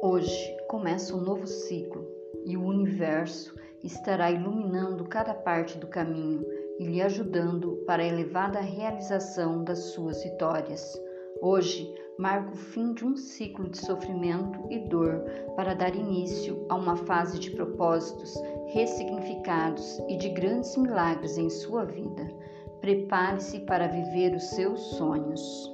Hoje começa um novo ciclo e o universo estará iluminando cada parte do caminho e lhe ajudando para a elevada realização das suas vitórias. Hoje marca o fim de um ciclo de sofrimento e dor para dar início a uma fase de propósitos ressignificados e de grandes milagres em sua vida. Prepare-se para viver os seus sonhos.